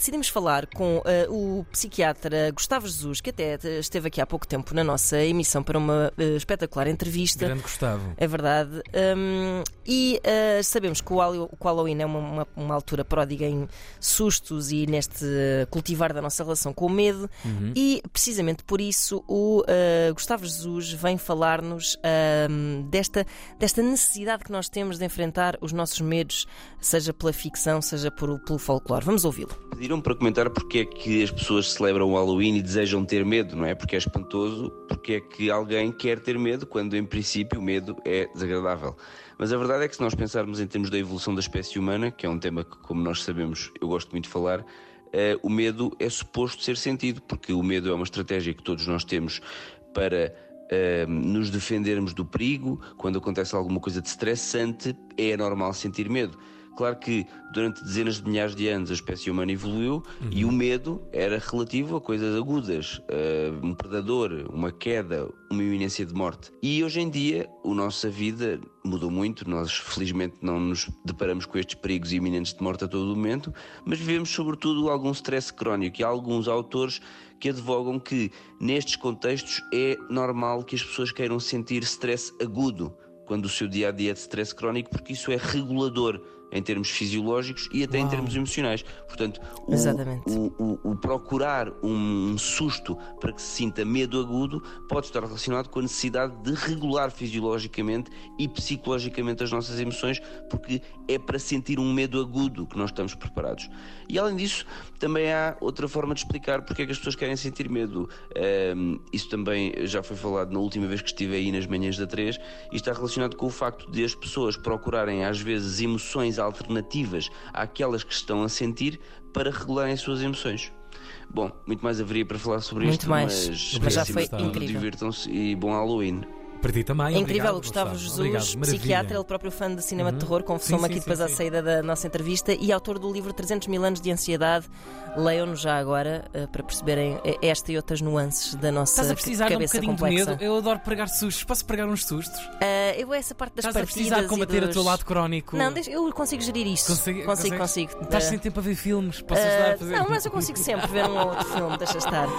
decidimos falar com uh, o psiquiatra Gustavo Jesus, que até esteve aqui há pouco tempo na nossa emissão para uma uh, espetacular entrevista. Grande Gustavo. É verdade. Um, e uh, sabemos que o, o Halloween é uma, uma, uma, altura pródiga em sustos e neste cultivar da nossa relação com o medo. Uhum. E precisamente por isso o Gustavo Jesus vem falar-nos desta, desta necessidade que nós temos de enfrentar os nossos medos, seja pela ficção, seja por, pelo folclore. Vamos ouvi-lo. Pediram para comentar porque é que as pessoas celebram o Halloween e desejam ter medo, não é? Porque é espantoso, porque é que alguém quer ter medo quando em princípio o medo é desagradável. Mas a verdade é que se nós pensarmos em termos da evolução da espécie humana, que é um tema que, como nós sabemos, eu gosto muito de falar, Uh, o medo é suposto ser sentido, porque o medo é uma estratégia que todos nós temos para uh, nos defendermos do perigo. Quando acontece alguma coisa de estressante, é normal sentir medo. Claro que durante dezenas de milhares de anos a espécie humana evoluiu uhum. e o medo era relativo a coisas agudas, uh, um predador, uma queda, uma iminência de morte. E hoje em dia a nossa vida mudou muito, nós felizmente não nos deparamos com estes perigos iminentes de morte a todo momento, mas vivemos sobretudo algum stress crónico e há alguns autores que advogam que nestes contextos é normal que as pessoas queiram sentir stress agudo quando o seu dia a dia é de stress crónico, porque isso é regulador em termos fisiológicos e até Uau. em termos emocionais. Portanto, o, o, o, o, procurar um susto para que se sinta medo agudo pode estar relacionado com a necessidade de regular fisiologicamente e psicologicamente as nossas emoções, porque é para sentir um medo agudo que nós estamos preparados. E além disso, também há outra forma de explicar porque é que as pessoas querem sentir medo. Um, isso também já foi falado na última vez que estive aí nas manhãs da 3 e está relacionado com o facto de as pessoas procurarem às vezes emoções alternativas àquelas que estão a sentir para regularem as suas emoções. Bom, muito mais haveria para falar sobre muito isto, mais. mas, mas já foi incrível. Divirtam-se e bom Halloween. Para ti também. É incrível, obrigado, Gustavo Jesus, obrigado, psiquiatra, ele próprio fã de cinema uhum. de terror, confessou-me aqui sim, depois sim, à saída da nossa entrevista e autor do livro 300 mil anos de ansiedade. Leiam-no já agora uh, para perceberem esta e outras nuances da nossa Estás a precisar de um bocadinho complexa. de medo? Eu adoro pregar sustos. Posso pregar uns sustos? Uh, eu essa parte das Estás partidas. Estás a precisar combater dos... o teu lado crónico? Não, eu consigo gerir isso. Consigo, consigo. consigo. Estás sem tempo a ver filmes? Posso ajudar a fazer? Não, mas eu consigo sempre ver um ou outro filme, deixa estar.